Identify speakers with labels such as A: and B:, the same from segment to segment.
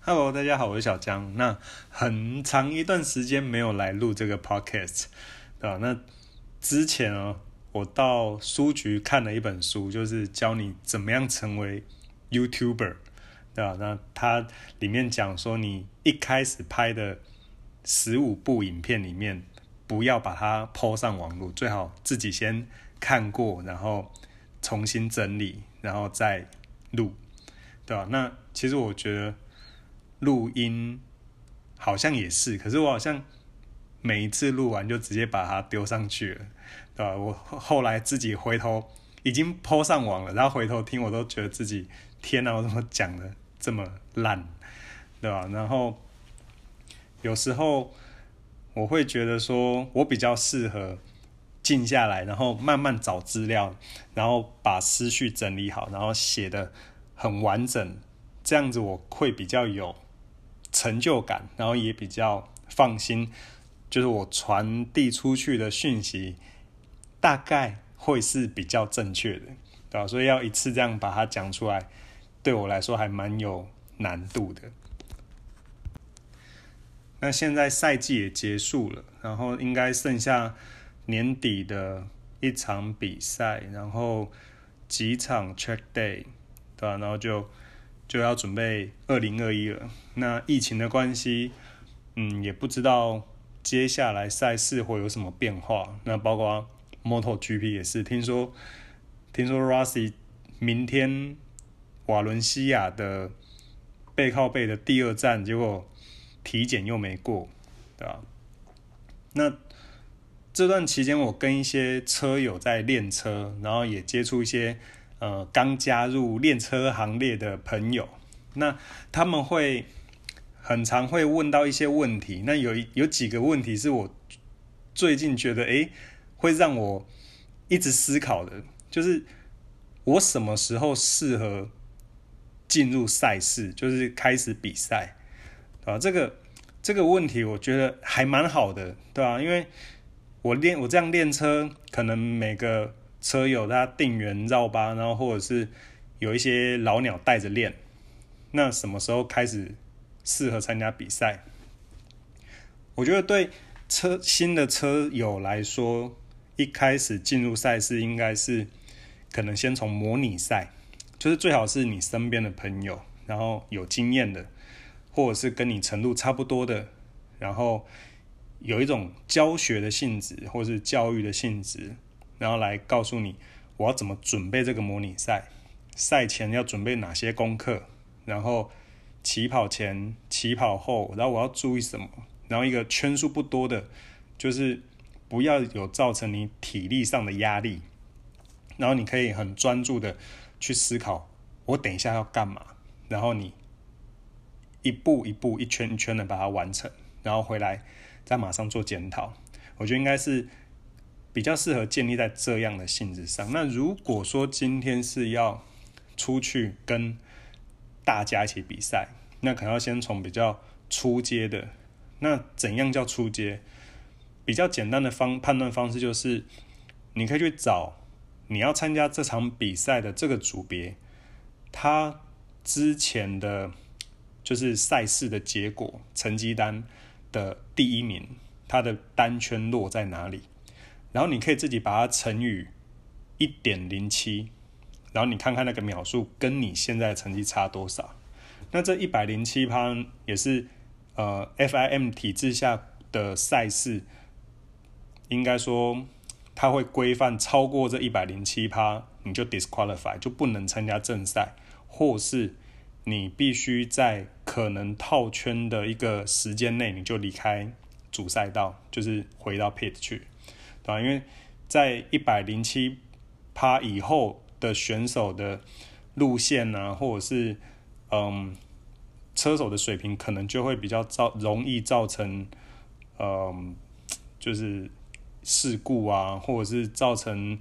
A: Hello，大家好，我是小江。那很长一段时间没有来录这个 podcast，对吧？那之前哦，我到书局看了一本书，就是教你怎么样成为 YouTuber，对吧？那它里面讲说，你一开始拍的十五部影片里面，不要把它抛上网络，最好自己先看过，然后重新整理，然后再录，对吧？那其实我觉得。录音好像也是，可是我好像每一次录完就直接把它丢上去了，对吧？我后来自己回头已经抛上网了，然后回头听我都觉得自己天哪，我怎么讲的这么烂，对吧？然后有时候我会觉得说我比较适合静下来，然后慢慢找资料，然后把思绪整理好，然后写的很完整，这样子我会比较有。成就感，然后也比较放心，就是我传递出去的讯息大概会是比较正确的，对吧？所以要一次这样把它讲出来，对我来说还蛮有难度的。那现在赛季也结束了，然后应该剩下年底的一场比赛，然后几场 check day，对吧？然后就。就要准备二零二一了。那疫情的关系，嗯，也不知道接下来赛事会有什么变化。那包括 Moto GP 也是，听说听说 Rossi 明天瓦伦西亚的背靠背的第二站，结果体检又没过，对吧？那这段期间，我跟一些车友在练车，然后也接触一些。呃，刚加入练车行列的朋友，那他们会很常会问到一些问题。那有有几个问题是我最近觉得，诶，会让我一直思考的，就是我什么时候适合进入赛事，就是开始比赛，啊，这个这个问题我觉得还蛮好的，对吧？因为我练我这样练车，可能每个。车友他定员绕吧，然后或者是有一些老鸟带着练，那什么时候开始适合参加比赛？我觉得对车新的车友来说，一开始进入赛事应该是可能先从模拟赛，就是最好是你身边的朋友，然后有经验的，或者是跟你程度差不多的，然后有一种教学的性质或是教育的性质。然后来告诉你我要怎么准备这个模拟赛，赛前要准备哪些功课，然后起跑前、起跑后，然后我要注意什么，然后一个圈数不多的，就是不要有造成你体力上的压力，然后你可以很专注的去思考我等一下要干嘛，然后你一步一步、一圈一圈的把它完成，然后回来再马上做检讨。我觉得应该是。比较适合建立在这样的性质上。那如果说今天是要出去跟大家一起比赛，那可能要先从比较初阶的。那怎样叫初阶？比较简单的方判断方式就是，你可以去找你要参加这场比赛的这个组别，他之前的就是赛事的结果成绩单的第一名，他的单圈落在哪里？然后你可以自己把它乘以一点零七，然后你看看那个秒数跟你现在的成绩差多少。那这一百零七趴也是呃 FIM 体制下的赛事，应该说它会规范超过这一百零七趴，你就 disqualify 就不能参加正赛，或是你必须在可能套圈的一个时间内你就离开主赛道，就是回到 pit 去。啊，因为在一百零七趴以后的选手的路线呢，或者是嗯车手的水平，可能就会比较造容易造成嗯就是事故啊，或者是造成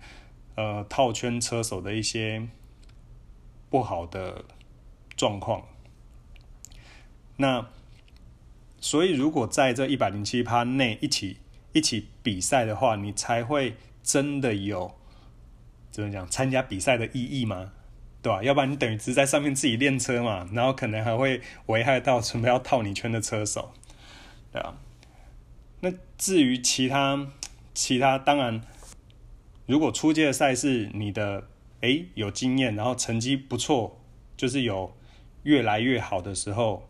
A: 呃套圈车手的一些不好的状况。那所以如果在这一百零七趴内一起。一起比赛的话，你才会真的有怎么讲参加比赛的意义吗？对吧？要不然你等于只在上面自己练车嘛，然后可能还会危害到准备要套你圈的车手，对啊。那至于其他其他，当然，如果出街的赛事，你的诶有经验，然后成绩不错，就是有越来越好的时候，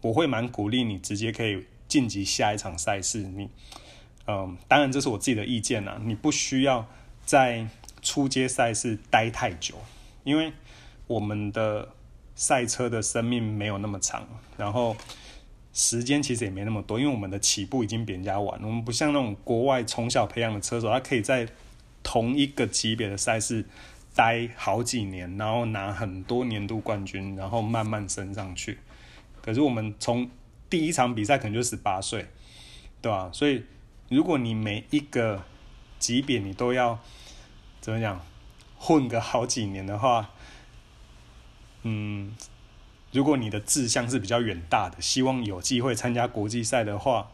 A: 我会蛮鼓励你直接可以晋级下一场赛事。你，嗯，当然这是我自己的意见啦，你不需要在初阶赛事待太久。因为我们的赛车的生命没有那么长，然后时间其实也没那么多，因为我们的起步已经比人家晚。我们不像那种国外从小培养的车手，他可以在同一个级别的赛事待好几年，然后拿很多年度冠军，然后慢慢升上去。可是我们从第一场比赛可能就十八岁，对吧？所以如果你每一个级别你都要怎么讲？混个好几年的话，嗯，如果你的志向是比较远大的，希望有机会参加国际赛的话，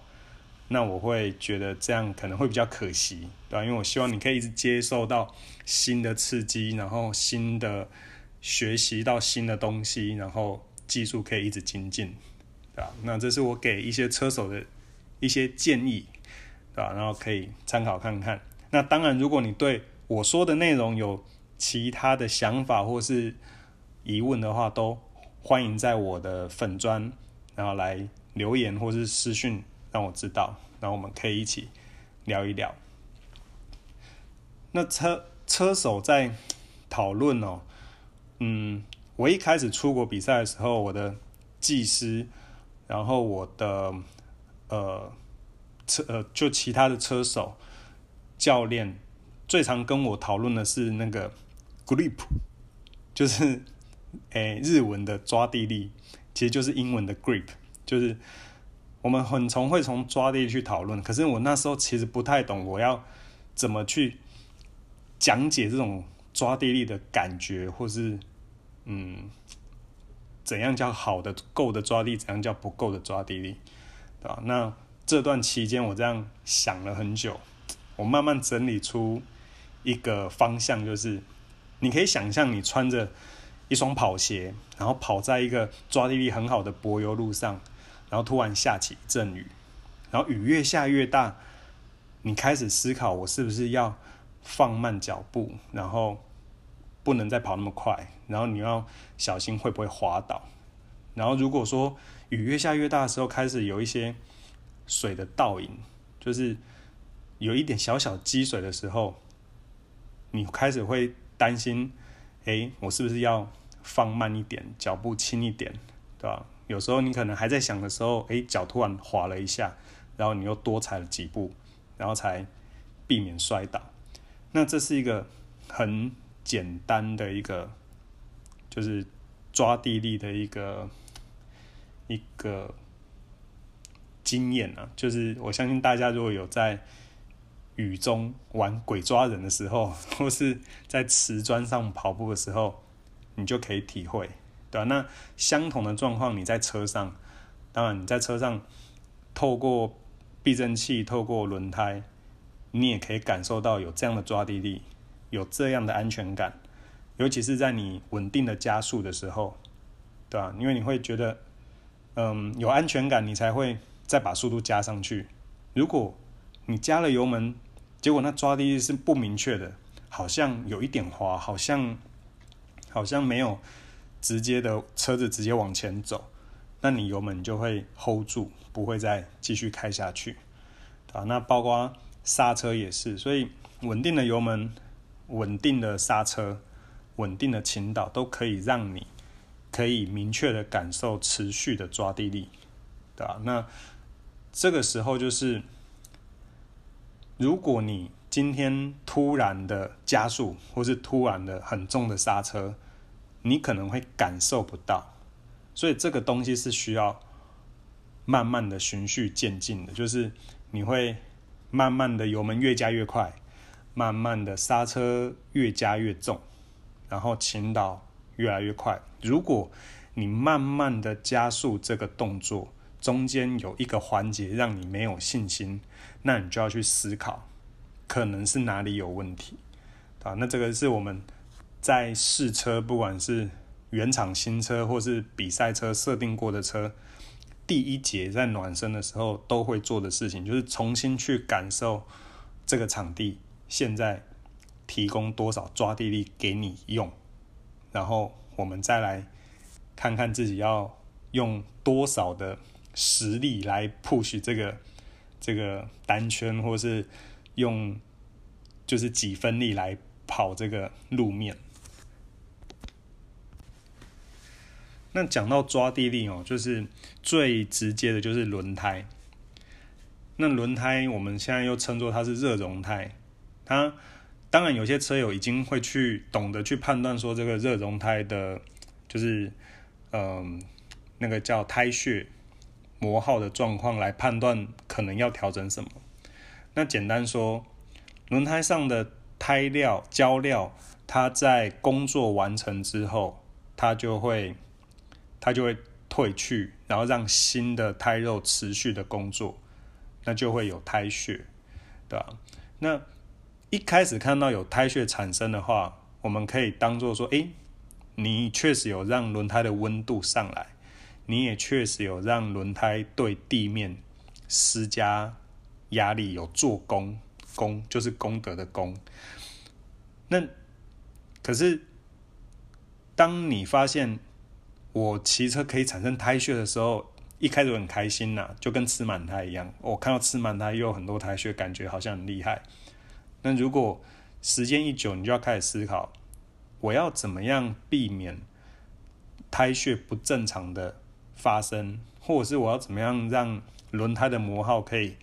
A: 那我会觉得这样可能会比较可惜，对吧？因为我希望你可以一直接受到新的刺激，然后新的学习到新的东西，然后技术可以一直精进，对吧？那这是我给一些车手的一些建议，对吧？然后可以参考看看。那当然，如果你对我说的内容有其他的想法或是疑问的话，都欢迎在我的粉砖，然后来留言或是私讯让我知道，然后我们可以一起聊一聊。那车车手在讨论哦，嗯，我一开始出国比赛的时候，我的技师，然后我的呃车呃就其他的车手教练，最常跟我讨论的是那个。Grip 就是诶日文的抓地力，其实就是英文的 grip，就是我们很从会从抓地力去讨论。可是我那时候其实不太懂，我要怎么去讲解这种抓地力的感觉，或是嗯怎样叫好的够的抓地，怎样叫不够的抓地力，对吧？那这段期间我这样想了很久，我慢慢整理出一个方向，就是。你可以想象，你穿着一双跑鞋，然后跑在一个抓地力很好的柏油路上，然后突然下起一阵雨，然后雨越下越大，你开始思考，我是不是要放慢脚步，然后不能再跑那么快，然后你要小心会不会滑倒。然后如果说雨越下越大的时候，开始有一些水的倒影，就是有一点小小积水的时候，你开始会。担心，哎，我是不是要放慢一点，脚步轻一点，对吧？有时候你可能还在想的时候，哎，脚突然滑了一下，然后你又多踩了几步，然后才避免摔倒。那这是一个很简单的一个，就是抓地力的一个一个经验啊。就是我相信大家如果有在。雨中玩鬼抓人的时候，或是在瓷砖上跑步的时候，你就可以体会，对吧？那相同的状况，你在车上，当然你在车上透过避震器、透过轮胎，你也可以感受到有这样的抓地力，有这样的安全感，尤其是在你稳定的加速的时候，对吧？因为你会觉得，嗯，有安全感，你才会再把速度加上去。如果你加了油门，结果那抓地力是不明确的，好像有一点滑，好像好像没有直接的车子直接往前走，那你油门就会 hold 住，不会再继续开下去，啊，那包括刹车也是，所以稳定的油门、稳定的刹车、稳定的倾倒，都可以让你可以明确的感受持续的抓地力，对吧？那这个时候就是。如果你今天突然的加速，或是突然的很重的刹车，你可能会感受不到。所以这个东西是需要慢慢的循序渐进的，就是你会慢慢的油门越加越快，慢慢的刹车越加越重，然后倾倒越来越快。如果你慢慢的加速这个动作，中间有一个环节让你没有信心。那你就要去思考，可能是哪里有问题，啊，那这个是我们在试车，不管是原厂新车或是比赛车设定过的车，第一节在暖身的时候都会做的事情，就是重新去感受这个场地现在提供多少抓地力给你用，然后我们再来看看自己要用多少的实力来 push 这个这个单圈，或是用就是几分力来。跑这个路面，那讲到抓地力哦，就是最直接的，就是轮胎。那轮胎我们现在又称作它是热熔胎。它当然有些车友已经会去懂得去判断说这个热熔胎的，就是嗯那个叫胎穴磨耗的状况来判断可能要调整什么。那简单说，轮胎上的。胎料、胶料，它在工作完成之后，它就会，它就会褪去，然后让新的胎肉持续的工作，那就会有胎血，对吧？那一开始看到有胎血产生的话，我们可以当做说，诶，你确实有让轮胎的温度上来，你也确实有让轮胎对地面施加压力，有做功。功就是功德的功。那可是，当你发现我骑车可以产生胎血的时候，一开始很开心呐，就跟吃满胎一样。我看到吃满胎又有很多胎血，感觉好像很厉害。那如果时间一久，你就要开始思考，我要怎么样避免胎血不正常的发生，或者是我要怎么样让轮胎的磨耗可以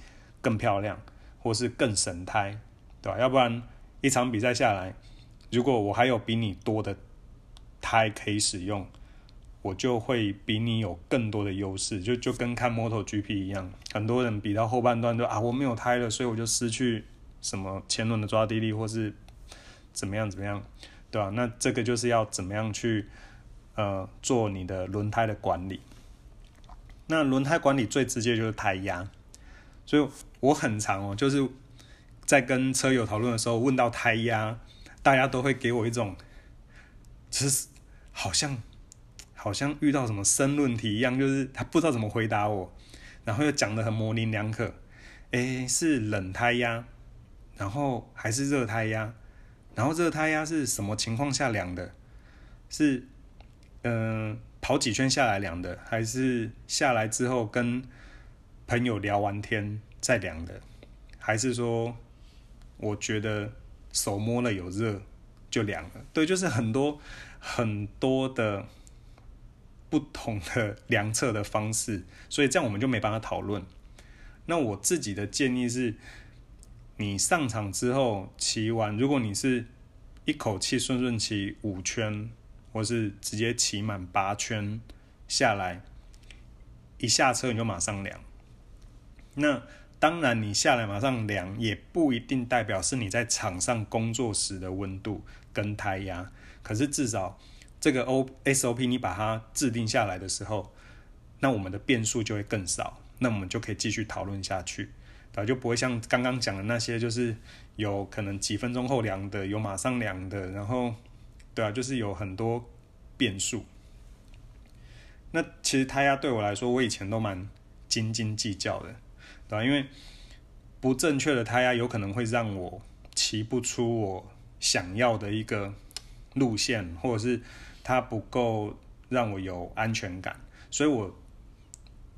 A: 更漂亮。或是更省胎，对吧？要不然一场比赛下来，如果我还有比你多的胎可以使用，我就会比你有更多的优势。就就跟看 MotoGP 一样，很多人比到后半段就啊，我没有胎了，所以我就失去什么前轮的抓地力，或是怎么样怎么样，对吧？那这个就是要怎么样去呃做你的轮胎的管理。那轮胎管理最直接就是胎压。所以我很常哦，就是在跟车友讨论的时候，问到胎压，大家都会给我一种，就是好像好像遇到什么申论题一样，就是他不知道怎么回答我，然后又讲的很模棱两可。诶，是冷胎压，然后还是热胎压，然后热胎压是什么情况下量的？是嗯跑几圈下来量的，还是下来之后跟？朋友聊完天再量的，还是说，我觉得手摸了有热就凉了。对，就是很多很多的不同的量测的方式，所以这样我们就没办法讨论。那我自己的建议是，你上场之后骑完，如果你是一口气顺顺骑五圈，或是直接骑满八圈下来，一下车你就马上量。那当然，你下来马上量也不一定代表是你在场上工作时的温度跟胎压。可是至少这个 O S O P 你把它制定下来的时候，那我们的变数就会更少，那我们就可以继续讨论下去，啊就不会像刚刚讲的那些，就是有可能几分钟后量的，有马上量的，然后对啊，就是有很多变数。那其实胎压对我来说，我以前都蛮斤斤计较的。对吧？因为不正确的胎压有可能会让我骑不出我想要的一个路线，或者是它不够让我有安全感。所以我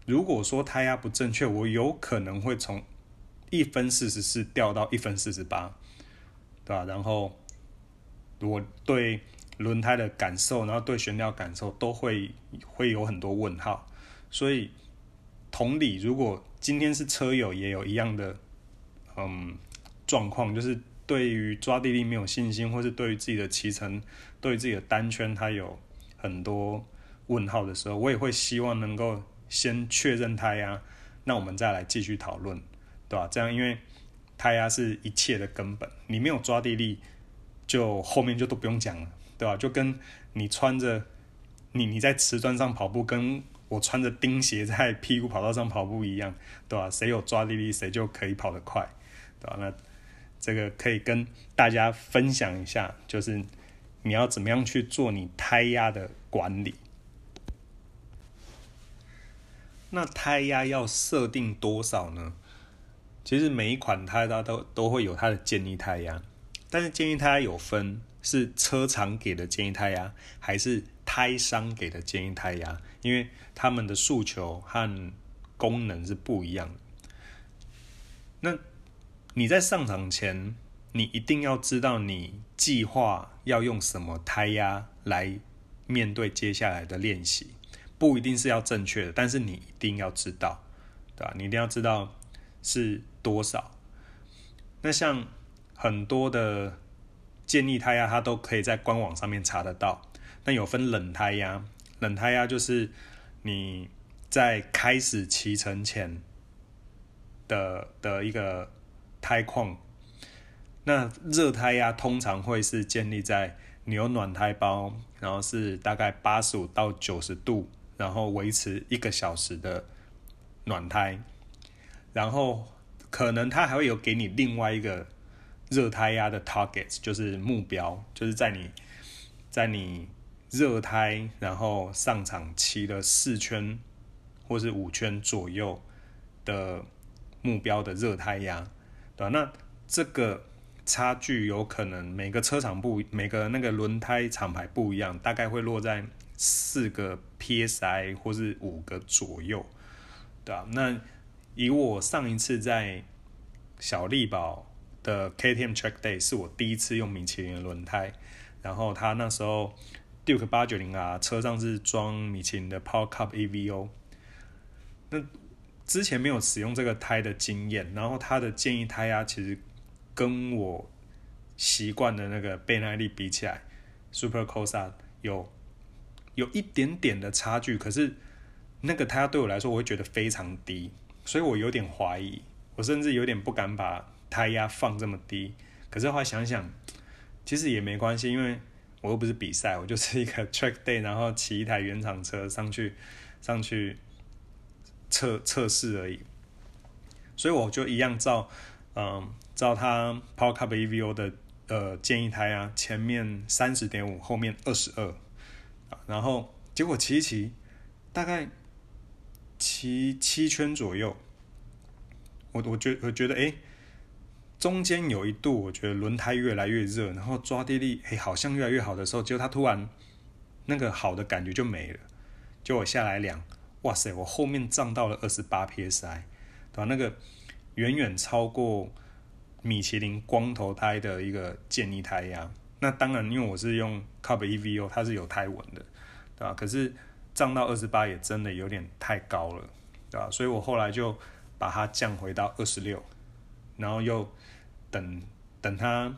A: 如果说胎压不正确，我有可能会从一分四十四掉到一分四十八，对吧？然后我对轮胎的感受，然后对悬吊感受都会会有很多问号。所以同理，如果今天是车友也有一样的，嗯，状况，就是对于抓地力没有信心，或是对于自己的骑乘，对于自己的单圈，它有很多问号的时候，我也会希望能够先确认胎压，那我们再来继续讨论，对吧？这样，因为胎压是一切的根本，你没有抓地力，就后面就都不用讲了，对吧？就跟你穿着你你在瓷砖上跑步跟。我穿着钉鞋在屁股跑道上跑步一样，对吧？谁有抓地力，谁就可以跑得快，对吧？那这个可以跟大家分享一下，就是你要怎么样去做你胎压的管理。那胎压要设定多少呢？其实每一款胎它都都会有它的建议胎压，但是建议胎压有分是车厂给的建议胎压，还是胎商给的建议胎压，因为他们的诉求和功能是不一样的。那你在上场前，你一定要知道你计划要用什么胎压来面对接下来的练习，不一定是要正确的，但是你一定要知道，对吧？你一定要知道是。多少？那像很多的建议胎压，它都可以在官网上面查得到。那有分冷胎压，冷胎压就是你在开始骑乘前的的一个胎况。那热胎压通常会是建立在你有暖胎包，然后是大概八十五到九十度，然后维持一个小时的暖胎，然后。可能他还会有给你另外一个热胎压的 target，就是目标，就是在你，在你热胎，然后上场骑了四圈或是五圈左右的目标的热胎压，对吧？那这个差距有可能每个车厂不每个那个轮胎厂牌不一样，大概会落在四个 psi 或是五个左右，对吧？那以我上一次在小力宝的 KTM Track Day 是我第一次用米其林的轮胎，然后他那时候 Duke 八九零啊车上是装米其林的 Power Cup EVO，那之前没有使用这个胎的经验，然后他的建议胎压其实跟我习惯的那个倍耐力比起来，Super Cosa 有有一点点的差距，可是那个胎压对我来说我会觉得非常低。所以我有点怀疑，我甚至有点不敢把胎压放这么低。可是后来想想，其实也没关系，因为我又不是比赛，我就是一个 track day，然后骑一台原厂车上去上去测测试而已。所以我就一样照嗯照他 Power Cup EVO 的呃建议胎压，前面三十点五，后面二十二，然后结果骑一骑，大概。骑七圈左右，我我觉我觉得哎，中间有一度我觉得轮胎越来越热，然后抓地力哎好像越来越好的时候，结果它突然那个好的感觉就没了，就我下来量，哇塞，我后面涨到了二十八 psi，对吧？那个远远超过米其林光头胎的一个建议胎压。那当然，因为我是用 Cup EVO，它是有胎纹的，对吧？可是。涨到二十八也真的有点太高了，对吧？所以我后来就把它降回到二十六，然后又等等它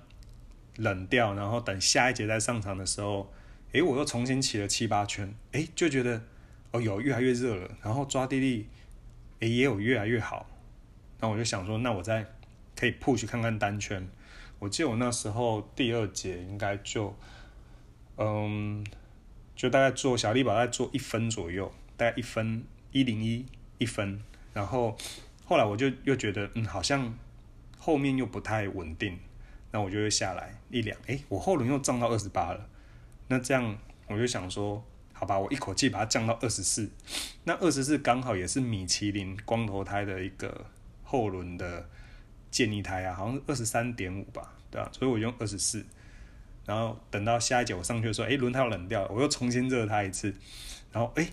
A: 冷掉，然后等下一节再上场的时候，诶，我又重新骑了七八圈，诶，就觉得哦有越来越热了，然后抓地力诶也有越来越好，那我就想说，那我再可以 push 看看单圈。我记得我那时候第二节应该就嗯。就大概做小力宝，大概做一分左右，大概一分一零一一分，然后后来我就又觉得，嗯，好像后面又不太稳定，那我就会下来一两，诶，我后轮又降到二十八了，那这样我就想说，好吧，我一口气把它降到二十四，那二十四刚好也是米其林光头胎的一个后轮的建议胎啊，好像是二十三点五吧，对吧？所以我用二十四。然后等到下一节我上去的时候，哎，轮胎冷掉，我又重新热它一次，然后哎，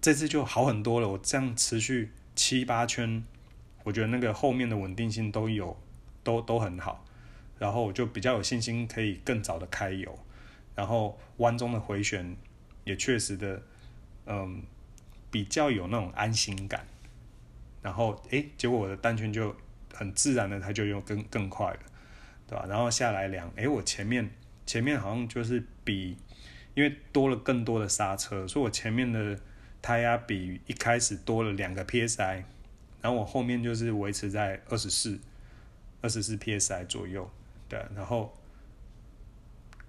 A: 这次就好很多了。我这样持续七八圈，我觉得那个后面的稳定性都有，都都很好。然后我就比较有信心可以更早的开油，然后弯中的回旋也确实的，嗯，比较有那种安心感。然后哎，结果我的单圈就很自然的，它就用更更快了，对吧？然后下来量，哎，我前面。前面好像就是比，因为多了更多的刹车，所以我前面的胎压比一开始多了两个 psi，然后我后面就是维持在二十四、二十四 psi 左右，对，然后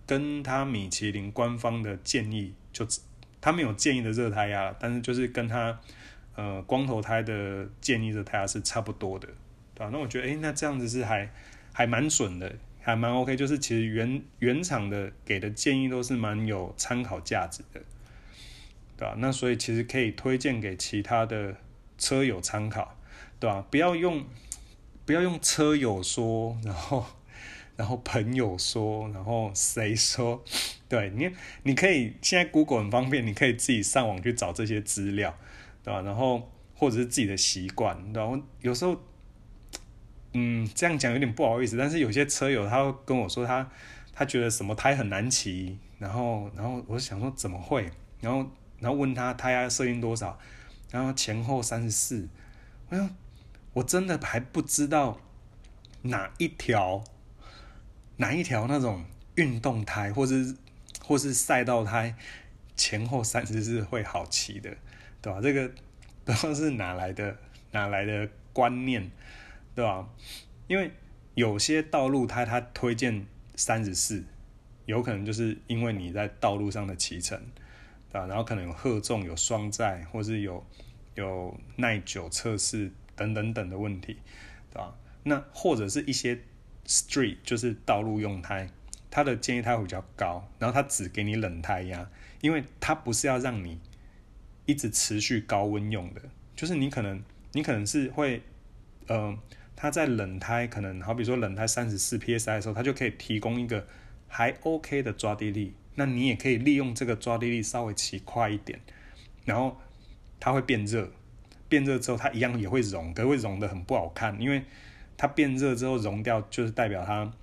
A: 跟他米其林官方的建议就，他没有建议的热胎压，但是就是跟他呃光头胎的建议热胎压是差不多的，对吧？那我觉得，哎，那这样子是还还蛮准的，还蛮 OK。就是其实原原厂的给的建议都是蛮有参考价值的，对吧？那所以其实可以推荐给其他的车友参考，对吧？不要用不要用车友说，然后然后朋友说，然后谁说？对你你可以现在 Google 很方便，你可以自己上网去找这些资料，对吧？然后。或者是自己的习惯，然后有时候，嗯，这样讲有点不好意思，但是有些车友他会跟我说他他觉得什么胎很难骑，然后然后我想说怎么会，然后然后问他胎压设定多少，然后前后三十四，我说我真的还不知道哪一条哪一条那种运动胎或是 或是赛道胎前后三十四会好骑的，对吧？这个。不知道是哪来的哪来的观念，对吧？因为有些道路它它推荐三十四，有可能就是因为你在道路上的骑乘，对吧？然后可能有荷重、有双载，或是有有耐久测试等等等的问题，对吧？那或者是一些 street 就是道路用胎，它的建议胎会比较高，然后它只给你冷胎压，因为它不是要让你。一直持续高温用的，就是你可能你可能是会，呃，它在冷胎可能好比说冷胎三十四 psi 的时候，它就可以提供一个还 OK 的抓地力，那你也可以利用这个抓地力稍微骑快一点，然后它会变热，变热之后它一样也会融，可会融的很不好看，因为它变热之后融掉，就是代表它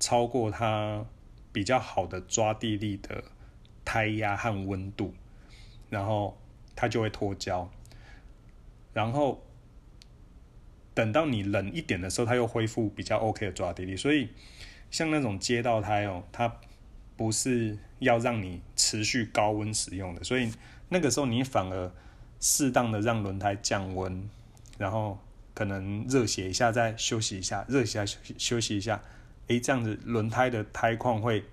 A: 超过它比较好的抓地力的胎压和温度。然后它就会脱胶，然后等到你冷一点的时候，它又恢复比较 OK 的抓地力。所以像那种街道胎哦，它不是要让你持续高温使用的，所以那个时候你反而适当的让轮胎降温，然后可能热血一下，再休息一下，热血一下休息休息一下，诶，这样子轮胎的胎况会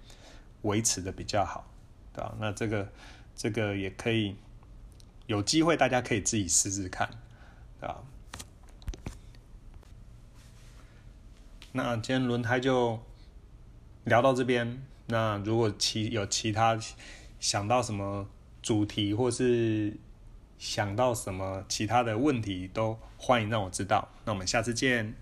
A: 维持的比较好，对吧？那这个。这个也可以有机会，大家可以自己试试看，啊。那今天轮胎就聊到这边。那如果其有其他想到什么主题，或是想到什么其他的问题，都欢迎让我知道。那我们下次见。